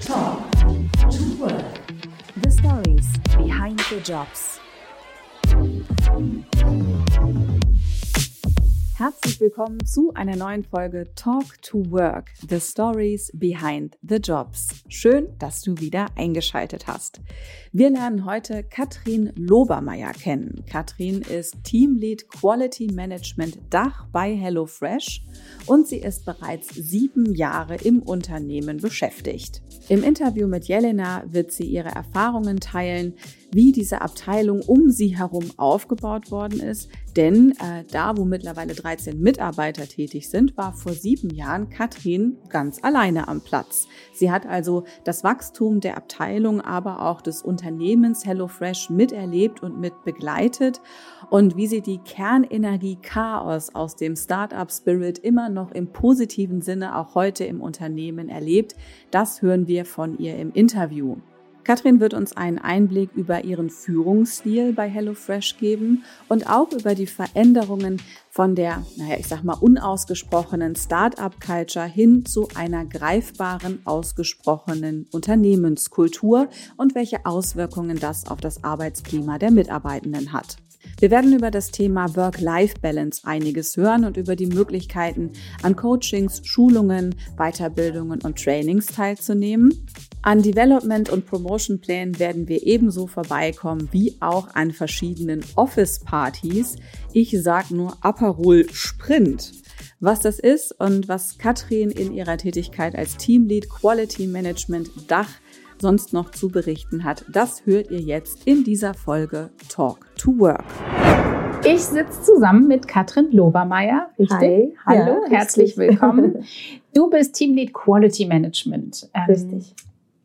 Talk to Work. The stories behind the jobs. Herzlich willkommen zu einer neuen Folge Talk to Work, The Stories Behind the Jobs. Schön, dass du wieder eingeschaltet hast. Wir lernen heute Katrin Lobermeier kennen. Katrin ist Teamlead Quality Management Dach bei HelloFresh und sie ist bereits sieben Jahre im Unternehmen beschäftigt. Im Interview mit Jelena wird sie ihre Erfahrungen teilen, wie diese Abteilung um sie herum aufgebaut worden ist. Denn äh, da, wo mittlerweile 13 Mitarbeiter tätig sind, war vor sieben Jahren Katrin ganz alleine am Platz. Sie hat also das Wachstum der Abteilung, aber auch des Unternehmens HelloFresh miterlebt und mit begleitet und wie sie die Kernenergie Chaos aus dem Startup Spirit immer noch im positiven Sinne auch heute im Unternehmen erlebt, das hören wir von ihr im Interview. Katrin wird uns einen Einblick über ihren Führungsstil bei HelloFresh geben und auch über die Veränderungen von der, naja, ich sag mal, unausgesprochenen Start-up-Culture hin zu einer greifbaren, ausgesprochenen Unternehmenskultur und welche Auswirkungen das auf das Arbeitsklima der Mitarbeitenden hat. Wir werden über das Thema Work-Life-Balance einiges hören und über die Möglichkeiten, an Coachings, Schulungen, Weiterbildungen und Trainings teilzunehmen. An Development- und Promotion-Plänen werden wir ebenso vorbeikommen wie auch an verschiedenen Office-Partys. Ich sag nur Aperol Sprint. Was das ist und was Katrin in ihrer Tätigkeit als Teamlead Quality Management Dach sonst noch zu berichten hat, das hört ihr jetzt in dieser Folge Talk to Work. Ich sitze zusammen mit Katrin Lobermeier. Richtig? Hi. Hallo, ja, herzlich willkommen. Du bist Teamlead Quality Management. Ähm, richtig.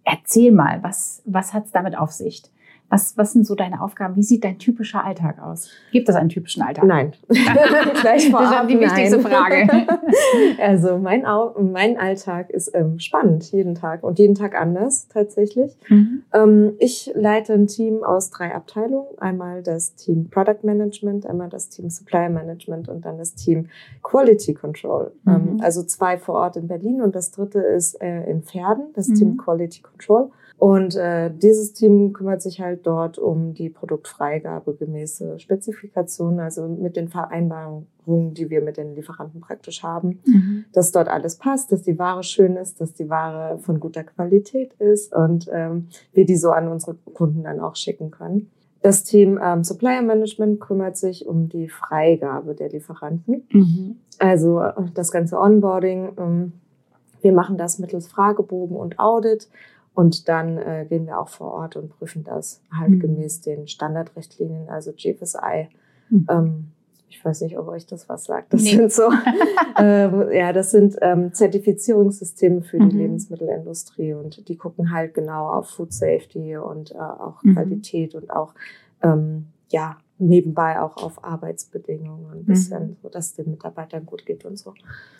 Erzähl mal, was, was hat es damit auf sich? Was, was sind so deine Aufgaben? Wie sieht dein typischer Alltag aus? Gibt es einen typischen Alltag? Nein. Gleich vorab, das ist die wichtigste nein. Frage. also mein, mein Alltag ist ähm, spannend jeden Tag und jeden Tag anders tatsächlich. Mhm. Ähm, ich leite ein Team aus drei Abteilungen. Einmal das Team Product Management, einmal das Team Supplier Management und dann das Team Quality Control. Mhm. Ähm, also zwei vor Ort in Berlin und das dritte ist äh, in Pferden, das Mhm. Team Quality Control. Und äh, dieses Team kümmert sich halt dort um die Produktfreigabe gemäße Spezifikationen, also mit den Vereinbarungen, die wir mit den Lieferanten praktisch haben, Mhm. dass dort alles passt, dass die Ware schön ist, dass die Ware von guter Qualität ist und ähm, wir die so an unsere Kunden dann auch schicken können. Das Team ähm, Supplier Management kümmert sich um die Freigabe der Lieferanten. Mhm. Also äh, das ganze Onboarding. Ähm, wir machen das mittels Fragebogen und Audit. Und dann äh, gehen wir auch vor Ort und prüfen das halt Mhm. gemäß den Standardrichtlinien, also GFSI. Mhm. Ähm, ich weiß nicht, ob euch das was sagt. Das Nee. sind so, ähm, ja, das sind ähm, Zertifizierungssysteme für die Mhm. Lebensmittelindustrie und die gucken halt genau auf Food Safety und äh, auch Mhm. Qualität und auch ähm, ja nebenbei auch auf Arbeitsbedingungen ein bisschen, so dass den Mitarbeitern gut geht und so.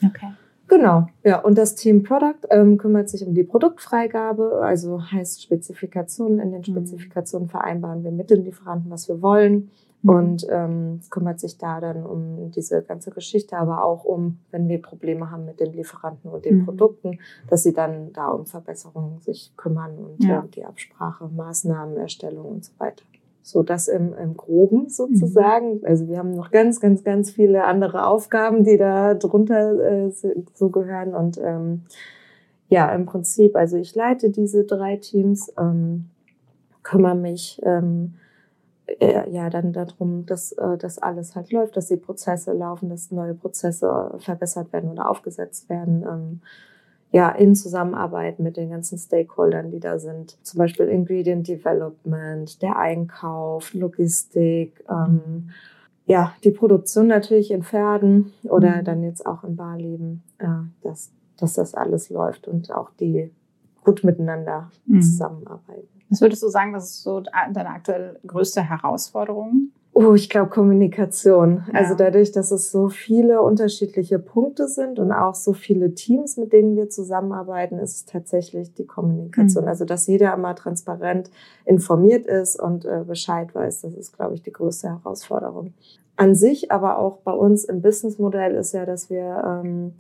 Okay. Genau, ja. Und das Team Product ähm, kümmert sich um die Produktfreigabe, also heißt Spezifikationen. In den Mhm. Spezifikationen vereinbaren wir mit den Lieferanten, was wir wollen Mhm. und ähm, kümmert sich da dann um diese ganze Geschichte, aber auch um, wenn wir Probleme haben mit den Lieferanten und den Mhm. Produkten, dass sie dann da um Verbesserungen sich kümmern und Ja. äh, die Absprache, Maßnahmen, Erstellung und so weiter. So das im, im Groben sozusagen. Also wir haben noch ganz, ganz, ganz viele andere Aufgaben, die da drunter äh, so gehören. Und ähm, ja, im Prinzip, also ich leite diese drei Teams, ähm, kümmere mich ähm, äh, ja dann darum, dass äh, das alles halt läuft, dass die Prozesse laufen, dass neue Prozesse verbessert werden oder aufgesetzt werden. Ähm, ja, in Zusammenarbeit mit den ganzen Stakeholdern, die da sind. Zum Beispiel Ingredient Development, der Einkauf, Logistik, ähm, ja, die Produktion natürlich in Pferden oder Mhm. dann jetzt auch in Barleben, äh, dass, dass das alles läuft und auch die gut miteinander Mhm. zusammenarbeiten. Was würdest du sagen, das ist so deine aktuell größte Herausforderung? Oh, ich glaube Kommunikation. Ja. Also dadurch, dass es so viele unterschiedliche Punkte sind und auch so viele Teams, mit denen wir zusammenarbeiten, ist es tatsächlich die Kommunikation. Mhm. Also dass jeder immer transparent informiert ist und äh, Bescheid weiß, das ist, glaube ich, die größte Herausforderung. An sich, aber auch bei uns im Businessmodell ist ja, dass wir ähm,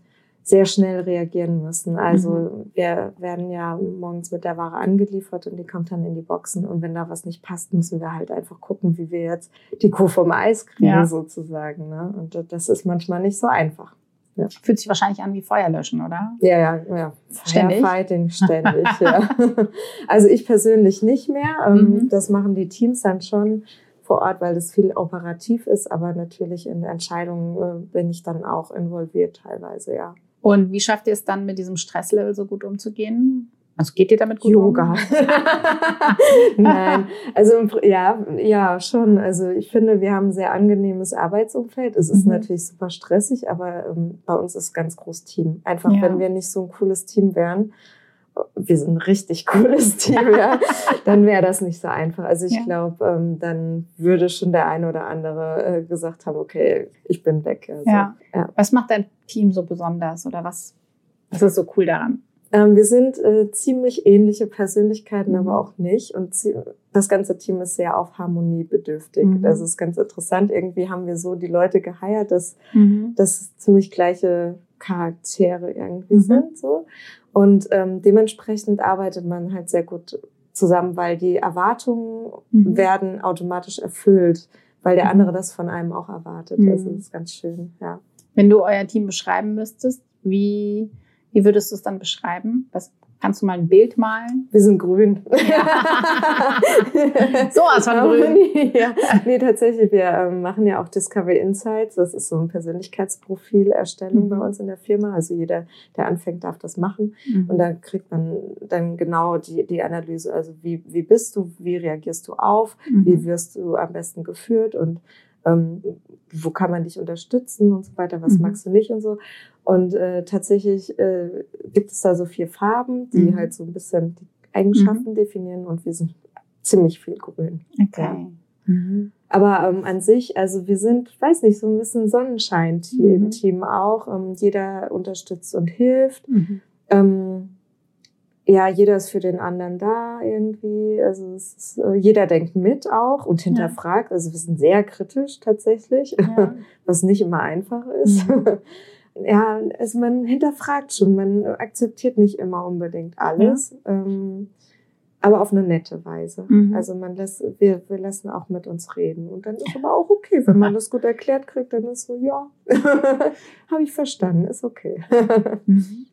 sehr schnell reagieren müssen. Also Mhm. wir werden ja morgens mit der Ware angeliefert und die kommt dann in die Boxen. Und wenn da was nicht passt, müssen wir halt einfach gucken, wie wir jetzt die Kuh vom Eis kriegen, Ja. sozusagen. Ne? Und das ist manchmal nicht so einfach. Fühlt sich wahrscheinlich an wie Feuer löschen, oder? Ja, ja, ja. Ständig? Firefighting ständig, ja. Also ich persönlich nicht mehr. Ähm, Mhm. Das machen die Teams dann schon vor Ort, weil das viel operativ ist. Aber natürlich in Entscheidungen äh, bin ich dann auch involviert teilweise, ja. Und wie schafft ihr es dann, mit diesem Stresslevel so gut umzugehen? Also geht ihr damit gut Yoga. um? Nein, also ja, ja, schon. Also ich finde, wir haben ein sehr angenehmes Arbeitsumfeld. Es ist Mhm. natürlich super stressig, aber ähm, bei uns ist ganz groß Team. Einfach, Ja. wenn wir nicht so ein cooles Team wären, wir sind ein richtig cooles Team, ja, dann wäre das nicht so einfach. Also ich Ja. glaube, ähm, dann würde schon der eine oder andere äh, gesagt haben, okay, ich bin weg. Also, Ja. ja. Was macht dein Team so besonders oder was, was ist so cool daran? Ähm, wir sind äh, ziemlich ähnliche Persönlichkeiten, Mhm. aber auch nicht. Und das ganze Team ist sehr auf Harmonie bedürftig. Mhm. Das ist ganz interessant. Irgendwie haben wir so die Leute geheiert, dass Mhm. das ziemlich gleiche Charaktere irgendwie Mhm. sind. So. Und ähm, dementsprechend arbeitet man halt sehr gut zusammen, weil die Erwartungen Mhm. werden automatisch erfüllt, weil der Mhm. andere das von einem auch erwartet. Mhm. Also das ist ganz schön, ja. Wenn du euer Team beschreiben müsstest, wie, wie würdest du es dann beschreiben? Was, kannst du mal ein Bild malen? Wir sind grün. Sowas von grün. ja. Nee, tatsächlich, wir ähm, machen ja auch Discovery Insights. Das ist so ein Persönlichkeitsprofilerstellung Mhm. bei uns in der Firma. Also jeder, der anfängt, darf das machen. Mhm. Und da kriegt man dann genau die, die Analyse. Also wie, wie bist du, wie reagierst du auf, wie Mhm. wirst du am besten geführt und ähm, wo kann man dich unterstützen und so weiter, was Mhm. magst du nicht und so. Und äh, tatsächlich äh, gibt es da so vier Farben, die Mhm. halt so ein bisschen die Eigenschaften definieren und wir sind ziemlich viel grün. Okay. Mhm. Aber ähm, an sich, also wir sind, weiß nicht, so ein bisschen Sonnenschein Mhm. im Team auch. Ähm, jeder unterstützt und hilft. Mhm. Ähm, ja, jeder ist für den anderen da irgendwie. Also ist, äh, jeder denkt mit auch und hinterfragt. Also wir sind sehr kritisch tatsächlich, Ja. was nicht immer einfach ist. Mhm. Ja, also man hinterfragt schon, man akzeptiert nicht immer unbedingt alles, ähm, aber auf eine nette Weise. Mhm. Also man lässt, wir, wir lassen auch mit uns reden und dann ist aber auch okay, wenn man das gut erklärt kriegt, dann ist so, ja, habe ich verstanden, ist okay. Mhm.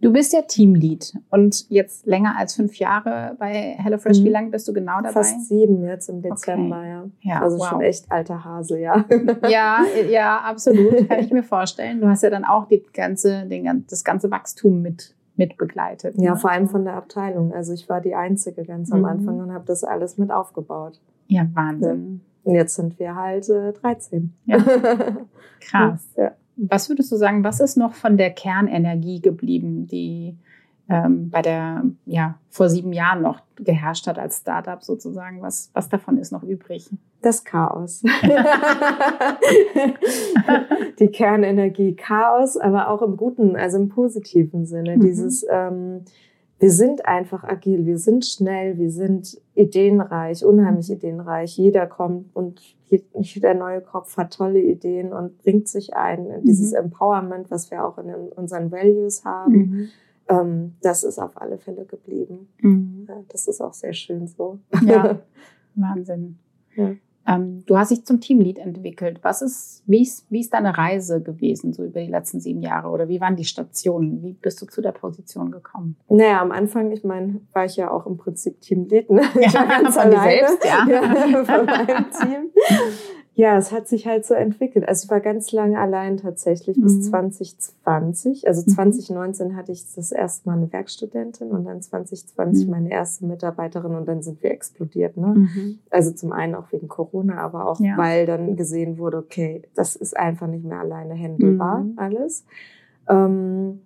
Du bist ja Teamlead und jetzt länger als fünf Jahre bei HelloFresh. Mhm. Wie lange bist du genau dabei? Fast sieben jetzt im Dezember, ja. Ja, Also wow. schon echt alter Hase, ja. Ja, ja, absolut. Kann ich mir vorstellen. Du hast ja dann auch die ganze, den, das ganze Wachstum mit, mit begleitet. Ja, ne? vor allem von der Abteilung. Also ich war die Einzige ganz am Mhm. Anfang und habe das alles mit aufgebaut. Ja, Wahnsinn. Und jetzt sind wir halt äh, 13. Ja. Krass. Ja. Was würdest du sagen, was ist noch von der Kernenergie geblieben, die ähm, bei der, ja, vor sieben Jahren noch geherrscht hat als Startup sozusagen? Was, was davon ist noch übrig? Das Chaos. die Kernenergie Chaos, aber auch im guten, also im positiven Sinne. Mhm. Dieses, ähm, wir sind einfach agil, wir sind schnell, wir sind ideenreich, unheimlich ideenreich. Jeder kommt und je- jeder neue Kopf hat tolle Ideen und bringt sich ein. Dieses Empowerment, was wir auch in unseren Values haben, Mhm. ähm, das ist auf alle Fälle geblieben. Mhm. Das ist auch sehr schön so. Ja, Wahnsinn. Ja. Ähm, du hast dich zum Teamlead entwickelt. Was ist, wie ist, wie ist deine Reise gewesen, so über die letzten sieben Jahre? Oder wie waren die Stationen? Wie bist du zu der Position gekommen? Naja, am Anfang, ich meine, war ich ja auch im Prinzip Teamlead, ne? Ich war ganz von dir alleine. selbst, ja. ja. Von meinem Team. Ja, es hat sich halt so entwickelt. Also ich war ganz lange allein tatsächlich bis Mhm. 2020. Also Mhm. 2019 hatte ich das erste Mal eine Werkstudentin und dann 2020 Mhm. meine erste Mitarbeiterin und dann sind wir explodiert. Ne? Also zum einen auch wegen Corona, aber auch Ja. weil dann gesehen wurde, okay, das ist einfach nicht mehr alleine handelbar Mhm. alles. Ähm,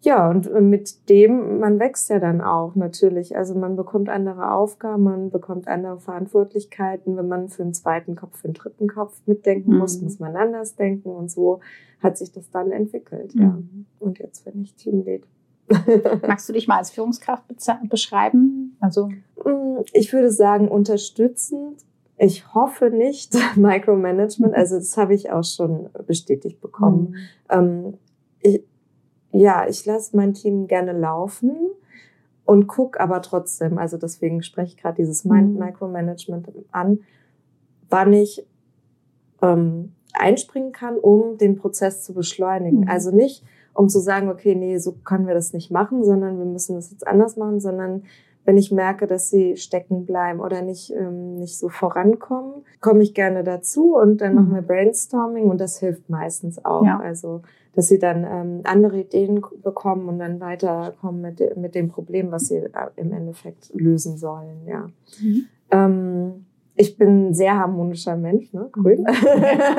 ja, und mit dem, man wächst ja dann auch natürlich. Also man bekommt andere Aufgaben, man bekommt andere Verantwortlichkeiten. Wenn man für einen zweiten Kopf, für einen dritten Kopf mitdenken muss, Mhm. muss man anders denken und so hat sich das dann entwickelt. Ja. Mhm. Und jetzt bin ich Teamlead. Magst du dich mal als Führungskraft beschreiben? Also, Mm, Ich würde sagen, unterstützend. Ich hoffe nicht Micromanagement. Also das habe ich auch schon bestätigt bekommen. Mhm. Ähm, ich, ja, ich lasse mein Team gerne laufen und guck aber trotzdem, also deswegen spreche ich gerade dieses Mind Mhm. Micromanagement an, wann ich ähm, einspringen kann, um den Prozess zu beschleunigen. Mhm. Also nicht, um zu sagen, okay, nee, so können wir das nicht machen, sondern wir müssen das jetzt anders machen, sondern wenn ich merke, dass sie stecken bleiben oder nicht, ähm, nicht so vorankommen, komme ich gerne dazu und dann Mhm. machen wir Brainstorming und das hilft meistens auch. Ja. Also, dass sie dann ähm, andere Ideen bekommen und dann weiterkommen mit, mit dem Problem, was sie äh, im Endeffekt lösen sollen, ja. Mhm. Ähm, ich bin ein sehr harmonischer Mensch, ne? grün.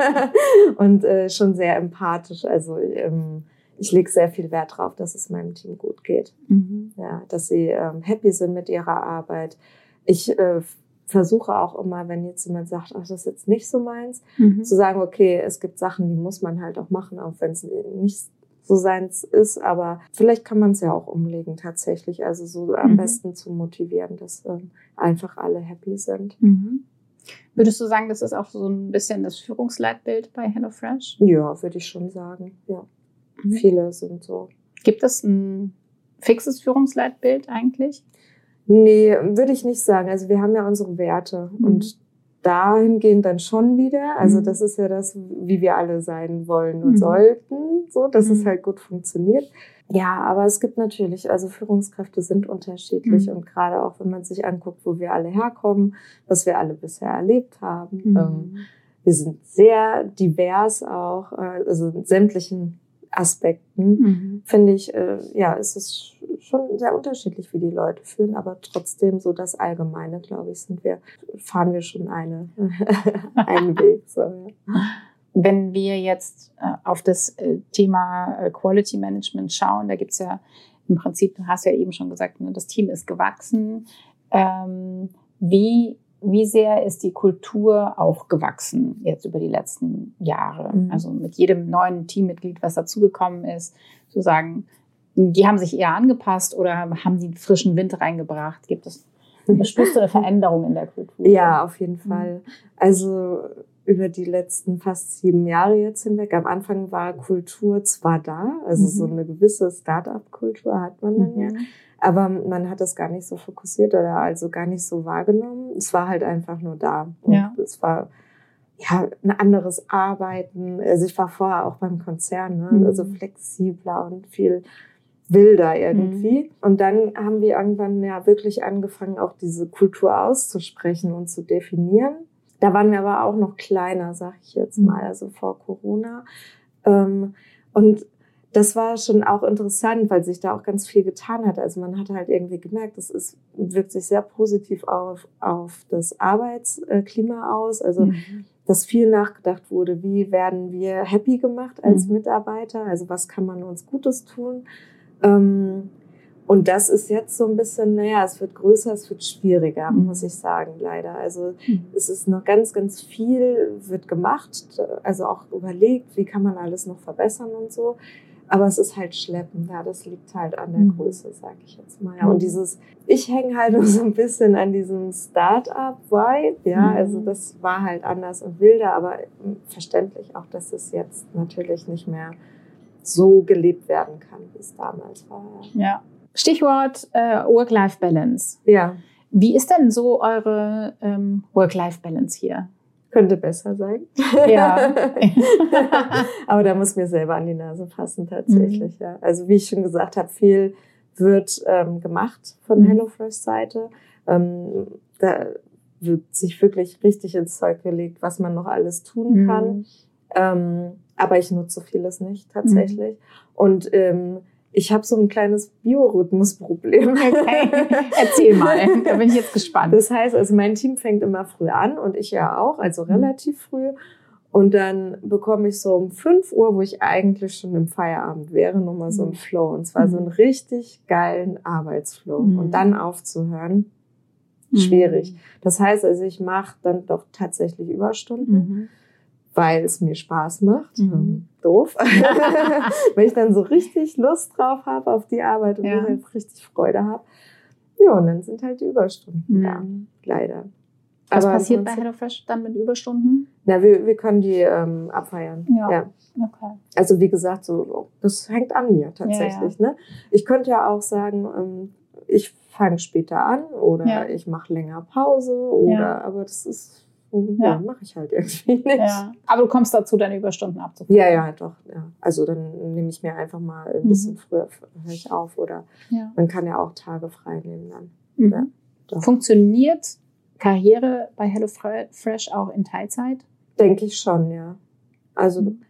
und äh, schon sehr empathisch. Also ähm, ich lege sehr viel Wert drauf, dass es meinem Team gut geht. Mhm. Ja, dass sie ähm, happy sind mit ihrer Arbeit. Ich äh, versuche auch immer, wenn jetzt jemand sagt, ach, das ist jetzt nicht so meins, Mhm. zu sagen, okay, es gibt Sachen, die muss man halt auch machen, auch wenn es nicht so seins ist, aber vielleicht kann man es ja auch umlegen tatsächlich. Also so am Mhm. besten zu motivieren, dass ähm, einfach alle happy sind. Mhm. Würdest du sagen, das ist auch so ein bisschen das Führungsleitbild bei HelloFresh? Ja, würde ich schon sagen. Ja, Mhm. viele sind so. Gibt es ein fixes Führungsleitbild eigentlich? Nee, würde ich nicht sagen. Also wir haben ja unsere Werte Mhm. und dahingehend dann schon wieder. Also Mhm. das ist ja das, wie wir alle sein wollen und Mhm. sollten, so, dass es Mhm. halt gut funktioniert. Ja, aber es gibt natürlich, also Führungskräfte sind unterschiedlich Mhm. und gerade auch, wenn man sich anguckt, wo wir alle herkommen, was wir alle bisher erlebt haben. Mhm. Ähm, wir sind sehr divers auch, äh, also in sämtlichen Aspekten Mhm. finde ich, äh, ja, es ist schon sehr unterschiedlich, wie die Leute fühlen, aber trotzdem so das Allgemeine, glaube ich, sind wir, fahren wir schon eine, einen Weg. So, ja. Wenn wir jetzt äh, auf das äh, Thema äh, Quality Management schauen, da gibt's ja im Prinzip, du hast ja eben schon gesagt, ne, das Team ist gewachsen. Ähm, wie, wie sehr ist die Kultur auch gewachsen jetzt über die letzten Jahre? Mhm. Also mit jedem neuen Teammitglied, was dazugekommen ist, zu sagen, die haben sich eher angepasst oder haben die frischen Wind reingebracht? Gibt es, spürst du eine Veränderung in der Kultur? ja, auf jeden Mhm. Fall. Also über die letzten fast sieben Jahre jetzt hinweg. Am Anfang war Kultur zwar da, also Mhm. so eine gewisse Start-up-Kultur hat man dann ja, Mhm. Aber man hat das gar nicht so fokussiert oder also gar nicht so wahrgenommen. Es war halt einfach nur da. Und Ja. es war ja ein anderes Arbeiten. Also ich war vorher auch beim Konzern, ne? Mhm. also flexibler und viel wilder irgendwie. Und dann haben wir irgendwann ja wirklich angefangen, auch diese Kultur auszusprechen und zu definieren. Da waren wir aber auch noch kleiner, sag ich jetzt Mhm. mal, also vor Corona. Ähm, und das war schon auch interessant, weil sich da auch ganz viel getan hat. Also man hat halt irgendwie gemerkt, das ist, wirkt sich sehr positiv auf, auf das Arbeitsklima aus. Also Mhm. dass viel nachgedacht wurde, wie werden wir happy gemacht als Mhm. Mitarbeiter, also was kann man uns Gutes tun. Ähm, und das ist jetzt so ein bisschen, naja, es wird größer, es wird schwieriger, Mhm. muss ich sagen, leider. Also Mhm. es ist noch ganz, ganz viel, wird gemacht, also auch überlegt, wie kann man alles noch verbessern und so. Aber es ist halt schleppend, ja, das liegt halt an der Mhm. Größe, sag ich jetzt mal. Ja. Mhm. Und dieses, ich hänge halt noch so ein bisschen an diesem Start-up-Vibe, ja, Mhm. also das war halt anders und wilder, aber verständlich auch, dass es jetzt natürlich nicht mehr so gelebt werden kann, wie es damals war. Ja. Stichwort äh, Work-Life-Balance. Ja, Wie ist denn so eure ähm, Work-Life-Balance hier? Könnte besser sein. Ja. Aber da muss mir selber an die Nase fassen tatsächlich. Ja. Also wie ich schon gesagt habe, viel wird ähm, gemacht von Mhm. HelloFresh-Seite. Ähm, da wird sich wirklich richtig ins Zeug gelegt, was man noch alles tun kann. Mhm. Ähm, aber ich nutze vieles nicht tatsächlich. Und ähm, ich habe so ein kleines Biorhythmusproblem. Okay. Erzähl mal, da bin ich jetzt gespannt. Das heißt, also mein Team fängt immer früh an und ich ja auch, also Mhm. relativ früh. Und dann bekomme ich so um 5 Uhr, wo ich eigentlich schon im Feierabend wäre, nochmal so einen Mhm. Flow. Und zwar so einen Mhm. richtig geilen Arbeitsflow. Mhm. Und dann aufzuhören, schwierig. Das heißt also, ich mache dann doch tatsächlich Überstunden, Mhm. Weil es mir Spaß macht. Mhm. Ähm, Doof. weil ich dann so richtig Lust drauf habe auf die Arbeit und Ja. halt richtig Freude habe. Ja, und dann sind halt die Überstunden da Mhm. leider. Was Aber passiert bei HelloFresh dann mit Überstunden? Na, wir, wir können die ähm, abfeiern. Ja. ja. Okay. Also wie gesagt, so das hängt an mir tatsächlich. Ne? Ich könnte ja auch sagen, ähm, ich fange später an oder Ja. ich mache länger Pause oder Ja. aber das ist ja, Ja. mache ich halt irgendwie nicht. Ja. Aber du kommst dazu, deine Überstunden abzufangen. Ja, ja, doch. Ja. Also dann nehme ich mir einfach mal ein Mhm. bisschen früher höre ich auf oder Ja. man kann ja auch Tage frei nehmen dann. Mhm. Ja. Funktioniert Karriere bei HelloFresh auch in Teilzeit? Denke ich schon, ja. Also Mhm.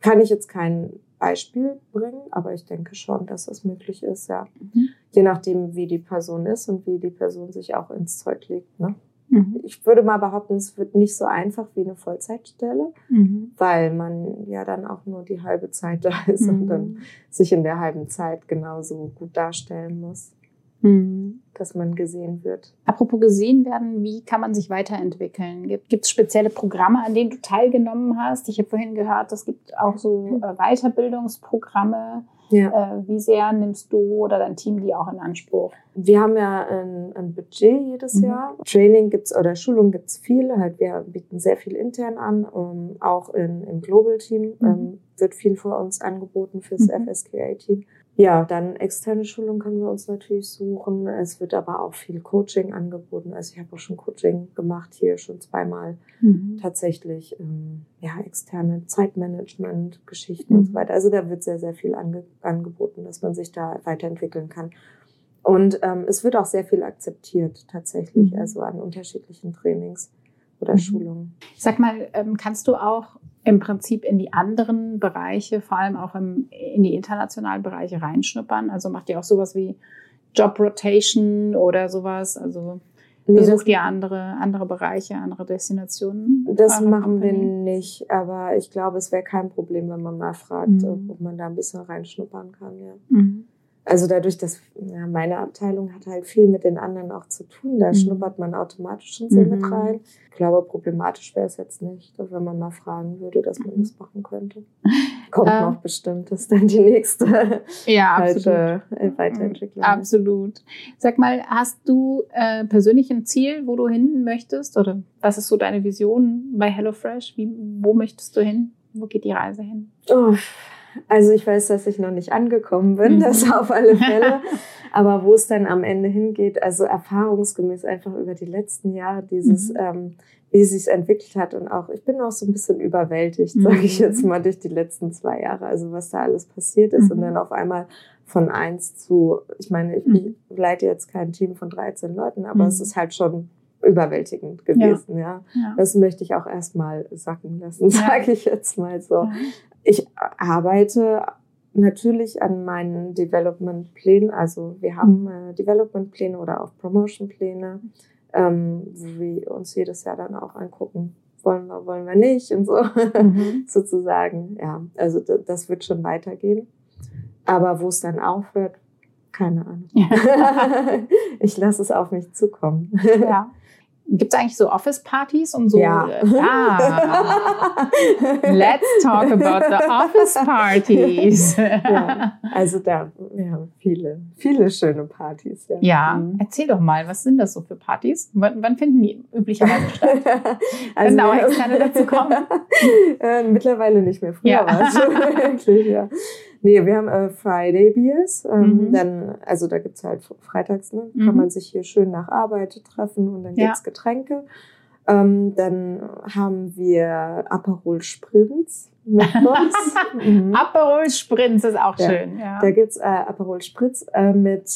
kann ich jetzt kein Beispiel bringen, aber ich denke schon, dass das möglich ist, ja. Mhm. Je nachdem, wie die Person ist und wie die Person sich auch ins Zeug legt. Ne? Mhm. Ich würde mal behaupten, es wird nicht so einfach wie eine Vollzeitstelle, Mhm. weil man ja dann auch nur die halbe Zeit da ist und dann Mhm. sich in der halben Zeit genauso gut darstellen muss, Mhm. dass man gesehen wird. Apropos gesehen werden, wie kann man sich weiterentwickeln? Gibt es spezielle Programme, an denen du teilgenommen hast? Ich habe vorhin gehört, es gibt auch so äh, Weiterbildungsprogramme. Ja. Äh, wie sehr nimmst du oder dein Team die auch in Anspruch? Wir haben ja ein, ein Budget jedes Mhm. Jahr. Training gibt's oder Schulung gibt's viel. Halt, wir bieten sehr viel intern an. Um, auch in, im Global Team Mhm. ähm, wird viel für uns angeboten fürs Mhm. FSQA-Team. Ja, dann externe Schulung können wir uns natürlich suchen. Es wird aber auch viel Coaching angeboten. Also ich habe auch schon Coaching gemacht hier schon zweimal. Tatsächlich ähm, ja externe Zeitmanagement-Geschichten und so Mhm. weiter. Also da wird sehr sehr viel ange angeboten, dass man sich da weiterentwickeln kann. Und ähm, es wird auch sehr viel akzeptiert tatsächlich, Mhm. also an unterschiedlichen Trainings oder Mhm. Schulungen. Sag mal, ähm, kannst du auch im Prinzip in die anderen Bereiche, vor allem auch im, in die internationalen Bereiche reinschnuppern? Also macht ihr auch sowas wie Job Rotation oder sowas? Also Nee, besucht ihr andere, andere Bereiche, andere Destinationen? Das machen wir Company? nicht, aber ich glaube, es wäre kein Problem, wenn man mal fragt, Mhm. ob man da ein bisschen reinschnuppern kann. Ja. Mhm. Also dadurch, dass ja, meine Abteilung hat halt viel mit den anderen auch zu tun, da Mhm. schnuppert man automatisch schon so Mhm. mit rein. Ich glaube, problematisch wäre es jetzt nicht, wenn man mal fragen würde, dass man Mhm. das machen könnte. Kommt Ähm, noch bestimmt, das ist dann die nächste Ja, halt, absolut. äh, Weiterentwicklung. Absolut. Sag mal, hast du äh, persönlich ein Ziel, wo du hin möchtest? Oder was ist so deine Vision bei HelloFresh? Wie, wo möchtest du hin? Wo geht die Reise hin? Oh, also ich weiß, dass ich noch nicht angekommen bin, Mhm. das auf alle Fälle. Aber wo es dann am Ende hingeht, also erfahrungsgemäß einfach über die letzten Jahre dieses, Mhm. ähm, wie es sich entwickelt hat und auch, ich bin auch so ein bisschen überwältigt, Mhm. sage ich jetzt mal, durch die letzten zwei Jahre, also was da alles passiert ist Mhm. und dann auf einmal von eins zu, ich meine, ich, Mhm. leite jetzt kein Team von 13 Leuten, aber Mhm. es ist halt schon überwältigend gewesen, ja. Ja. Das möchte ich auch erstmal sacken lassen, sage ich jetzt mal so. Ja. Ich arbeite natürlich an meinen Development-Plänen. Also wir haben äh, Development-Pläne oder auch Promotion-Pläne, ähm, wo wir uns jedes Jahr dann auch angucken, wollen wir, wollen wir nicht und so Mhm. sozusagen. Ja, also das wird schon weitergehen. Aber wo es dann aufhört, keine Ahnung. ich lasse es auf mich zukommen. ja. Gibt es eigentlich so Office-Partys und so? Ja. Ah, let's talk about the Office-Partys. ja, also da, wir haben viele, viele schöne Partys. Ja, Ja, Mhm. erzähl doch mal, was sind das so für Partys? Wann, wann finden die üblicherweise statt? also da auch wir- Externe dazu kommen? äh, mittlerweile nicht mehr. Früher Ja. war es schon wirklich, ja. Nee, wir haben äh, Friday Beers. Ähm, Mhm. Dann, also da gibt's halt freitags, ne, Mhm. kann man sich hier schön nach Arbeit treffen und dann Ja. gibt's Getränke. Ähm, dann haben wir Aperol Spritz mit uns. mhm. Aperol Spritz ist auch Ja. schön. Ja. Da gibt's äh, Aperol Spritz äh, mit,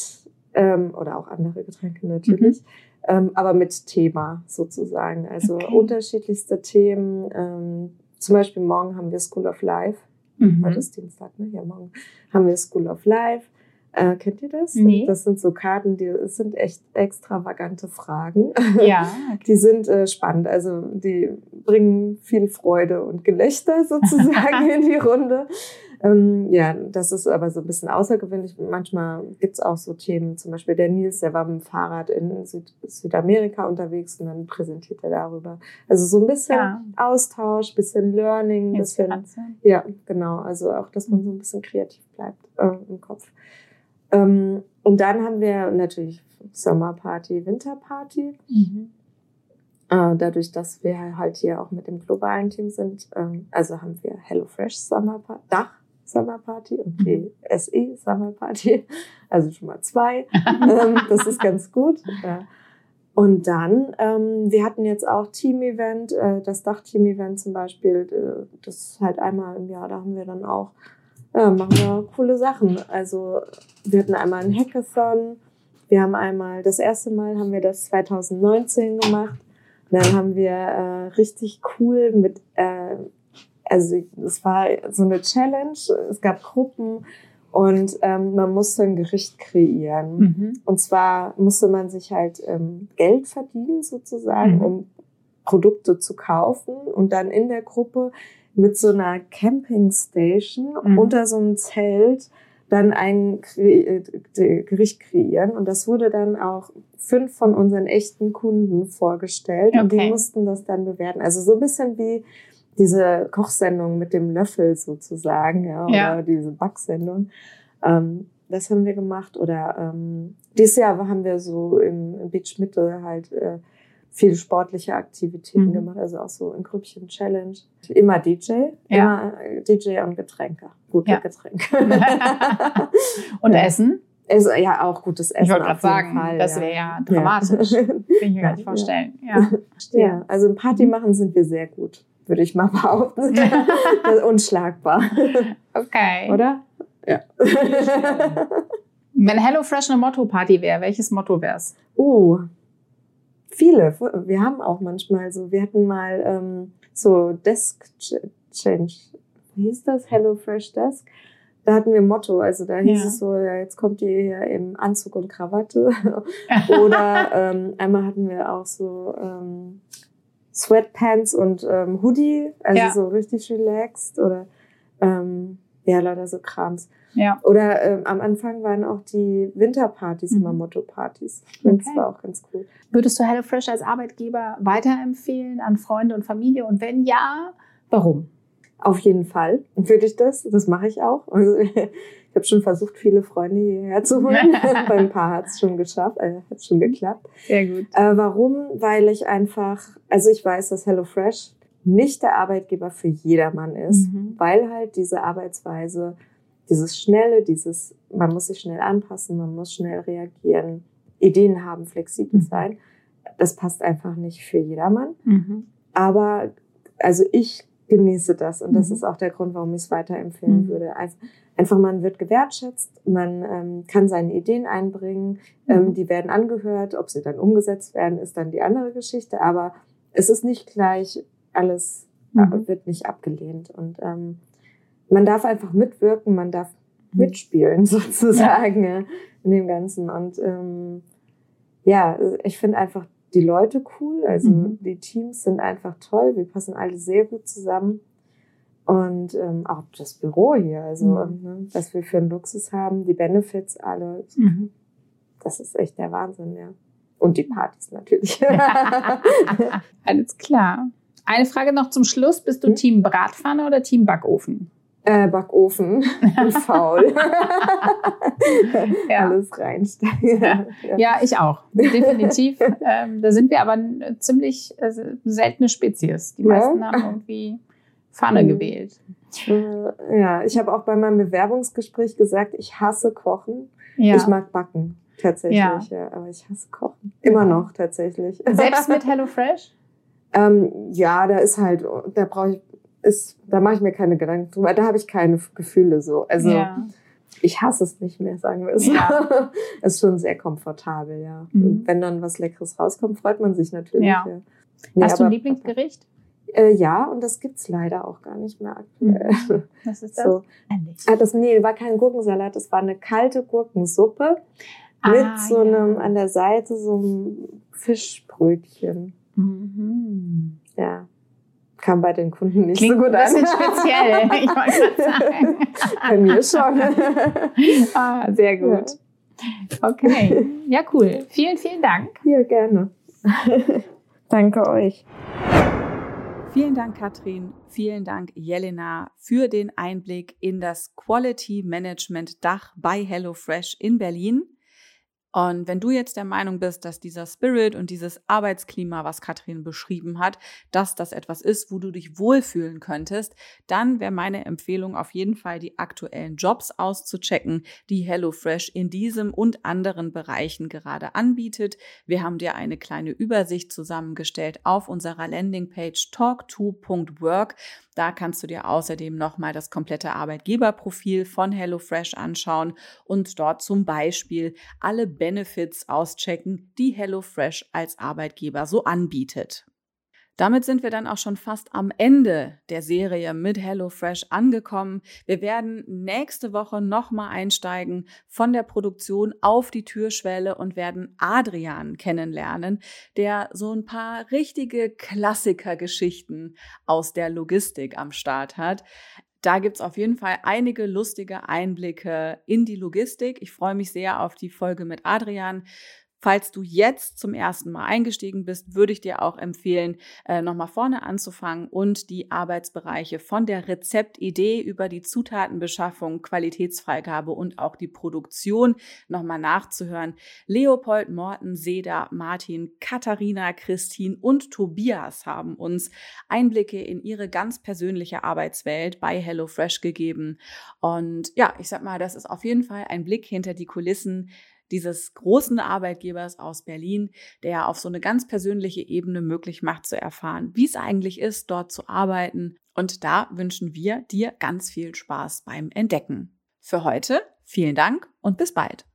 ähm, oder auch andere Getränke natürlich, ähm, aber mit Thema sozusagen. Also Okay. unterschiedlichste Themen. Ähm, zum Beispiel morgen haben wir School of Life. Mhm. Heute ist Dienstag, ne? Ja, morgen haben wir School of Life. Äh, kennt ihr das? Nee. Das sind so Karten, die sind echt extravagante Fragen. Ja, Die sind äh, spannend, also die bringen viel Freude und Gelächter sozusagen in die Runde. Ähm, ja, das ist aber so ein bisschen außergewöhnlich. Manchmal gibt's auch so Themen, zum Beispiel der Nils, der war mit dem Fahrrad in Süd Südamerika unterwegs und dann präsentiert er darüber. Also so ein bisschen Ja. Austausch, bisschen Learning, bisschen ja, genau. Also auch, dass man so ein bisschen kreativ bleibt äh, im Kopf. Ähm, und dann haben wir natürlich Sommerparty, Winterparty. Mhm. Äh, dadurch, dass wir halt hier auch mit dem globalen Team sind, ähm, also haben wir HelloFresh Summer Dach Summer Party und die mhm. SE Summer Party, also schon mal zwei. ähm, das ist ganz gut. Und dann, ähm, wir hatten jetzt auch Team-Event, äh, das Dach-Team-Event zum Beispiel, äh, das ist halt einmal im Jahr, da haben wir dann auch, äh, machen wir coole Sachen. Also wir hatten einmal einen Hackathon, wir haben einmal, das erste Mal haben wir das 2019 gemacht. Und dann haben wir äh, richtig cool mit, äh, also es war so eine Challenge, es gab Gruppen und ähm, man musste ein Gericht kreieren. Mhm. Und zwar musste man sich halt ähm, Geld verdienen sozusagen, mhm. um Produkte zu kaufen und dann in der Gruppe mit so einer Campingstation mhm. unter so einem Zelt dann ein äh, Gericht kreieren. Und das wurde dann auch fünf von unseren echten Kunden vorgestellt okay. und die mussten das dann bewerten. Also so ein bisschen wie diese Kochsendung mit dem Löffel sozusagen, ja, oder ja. diese Backsendung. Ähm, das haben wir gemacht. Oder ähm, dieses Jahr haben wir so im, im Beach Mitte halt äh, viele sportliche Aktivitäten mhm. gemacht, also auch so in Grüppchen Challenge. Immer DJ, ja. immer DJ und Getränke, gute ja. Getränke. und ja. Essen? Ist ja auch gutes Essen. Ich wollte gerade sagen, Fall, das wäre ja dramatisch. Kann ich mir gar nicht vorstellen. Ja. ja, also Party machen sind wir sehr gut würde ich mal behaupten. Unschlagbar. Okay. Oder? Ja. Wenn HelloFresh eine Motto-Party wäre, welches Motto wäre es? Oh, viele. Wir haben auch manchmal so, wir hatten mal ähm, so Desk Change. Wie hieß das? HelloFresh Desk. Da hatten wir ein Motto, also da hieß ja. es so, ja, jetzt kommt ihr hier im Anzug und Krawatte. Oder ähm, einmal hatten wir auch so ähm, Sweatpants und ähm, Hoodie, also ja. so richtig relaxed oder ähm, ja, leider so Krams. Ja. Oder ähm, am Anfang waren auch die Winterpartys mhm. immer Motto-Partys. Okay. Das war auch ganz cool. Würdest du HelloFresh als Arbeitgeber weiterempfehlen an Freunde und Familie? Und wenn ja, warum? Auf jeden Fall würde ich das. Das mache ich auch. Also, habe schon versucht, viele Freunde hierher zu holen. Beim Paar hat es schon geschafft, äh, hat schon geklappt. Sehr gut. Äh, warum? Weil ich einfach, also ich weiß, dass HelloFresh nicht der Arbeitgeber für jedermann ist, mhm. weil halt diese Arbeitsweise, dieses Schnelle, dieses, man muss sich schnell anpassen, man muss schnell reagieren, Ideen haben, flexibel mhm. sein, das passt einfach nicht für jedermann. Mhm. Aber also ich genieße das und das mhm. ist auch der Grund, warum ich es weiterempfehlen mhm. würde. Also einfach man wird gewertschätzt, man ähm, kann seine Ideen einbringen, ähm, mhm. die werden angehört, ob sie dann umgesetzt werden, ist dann die andere Geschichte, aber es ist nicht gleich, alles äh, mhm. wird nicht abgelehnt und ähm, man darf einfach mitwirken, man darf mhm. mitspielen sozusagen ja. in dem Ganzen und ähm, ja, ich finde einfach die Leute cool, also mhm. die Teams sind einfach toll, wir passen alle sehr gut zusammen. Und ähm, auch das Büro hier, also mhm. ne, was wir für einen Luxus haben, die Benefits alle, mhm. das ist echt der Wahnsinn, ja. Und die Partys natürlich. Alles klar. Eine Frage noch zum Schluss. Bist du hm? Team Bratpfanne oder Team Backofen? Äh, Backofen. faul. ja. Alles reinsteigen. Ja. ja, ich auch. Definitiv. ähm, da sind wir aber eine ziemlich äh, seltene Spezies. Die meisten ja. haben irgendwie Pfanne mhm. gewählt. Äh, ja, ich habe auch bei meinem Bewerbungsgespräch gesagt, ich hasse Kochen. Ich mag Backen. Tatsächlich, ja. ja. Aber ich hasse Kochen. Immer noch, tatsächlich. Selbst mit HelloFresh? ähm, ja, da ist halt, da brauche ich ist, da mache ich mir keine Gedanken drüber. Da habe ich keine Gefühle so. Also ja. ich hasse es nicht mehr, sagen wir es. Ja. ist schon sehr komfortabel, ja. Mhm. Wenn dann was Leckeres rauskommt, freut man sich natürlich. Ja. ja. Nee, Hast du ein Lieblingsgericht? Äh, ja, und das gibt's leider auch gar nicht mehr aktuell. Mhm. Was ist das? So. Ah, das nee, war kein Gurkensalat, das war eine kalte Gurkensuppe ah, mit so einem an der Seite so einem Fischbrötchen. Mhm. Ja kam bei den Kunden nicht Klingt so gut an. Ein bisschen speziell, ich wollte sagen. Bei mir schon. ah, sehr gut. Okay, ja cool. Vielen, vielen Dank. Ja, gerne. Danke euch. Vielen Dank, Katrin. Vielen Dank, Jelena, für den Einblick in das Quality Management Dach bei HelloFresh in Berlin. Und wenn du jetzt der Meinung bist, dass dieser Spirit und dieses Arbeitsklima, was Katrin beschrieben hat, dass das etwas ist, wo du dich wohlfühlen könntest, dann wäre meine Empfehlung auf jeden Fall, die aktuellen Jobs auszuchecken, die HelloFresh in diesem und anderen Bereichen gerade anbietet. Wir haben dir eine kleine Übersicht zusammengestellt auf unserer Landingpage talk2.work. Da kannst du dir außerdem nochmal das komplette Arbeitgeberprofil von HelloFresh anschauen und dort zum Beispiel alle Benefits auschecken, die HelloFresh als Arbeitgeber so anbietet. Damit sind wir dann auch schon fast am Ende der Serie mit HelloFresh angekommen. Wir werden nächste Woche nochmal einsteigen von der Produktion auf die Türschwelle und werden Adrian kennenlernen, der so ein paar richtige Klassikergeschichten aus der Logistik am Start hat. Da gibt's auf jeden Fall einige lustige Einblicke in die Logistik. Ich freue mich sehr auf die Folge mit Adrian. Falls du jetzt zum ersten Mal eingestiegen bist, würde ich dir auch empfehlen, äh, nochmal vorne anzufangen und die Arbeitsbereiche von der Rezeptidee über die Zutatenbeschaffung, Qualitätsfreigabe und auch die Produktion nochmal nachzuhören. Leopold, Morten, Seda, Martin, Katharina, Christine und Tobias haben uns Einblicke in ihre ganz persönliche Arbeitswelt bei HelloFresh gegeben. Und ja, ich sag mal, das ist auf jeden Fall ein Blick hinter die Kulissen dieses großen Arbeitgebers aus Berlin, der auf so eine ganz persönliche Ebene möglich macht zu erfahren, wie es eigentlich ist, dort zu arbeiten. Und da wünschen wir dir ganz viel Spaß beim Entdecken. Für heute vielen Dank und bis bald.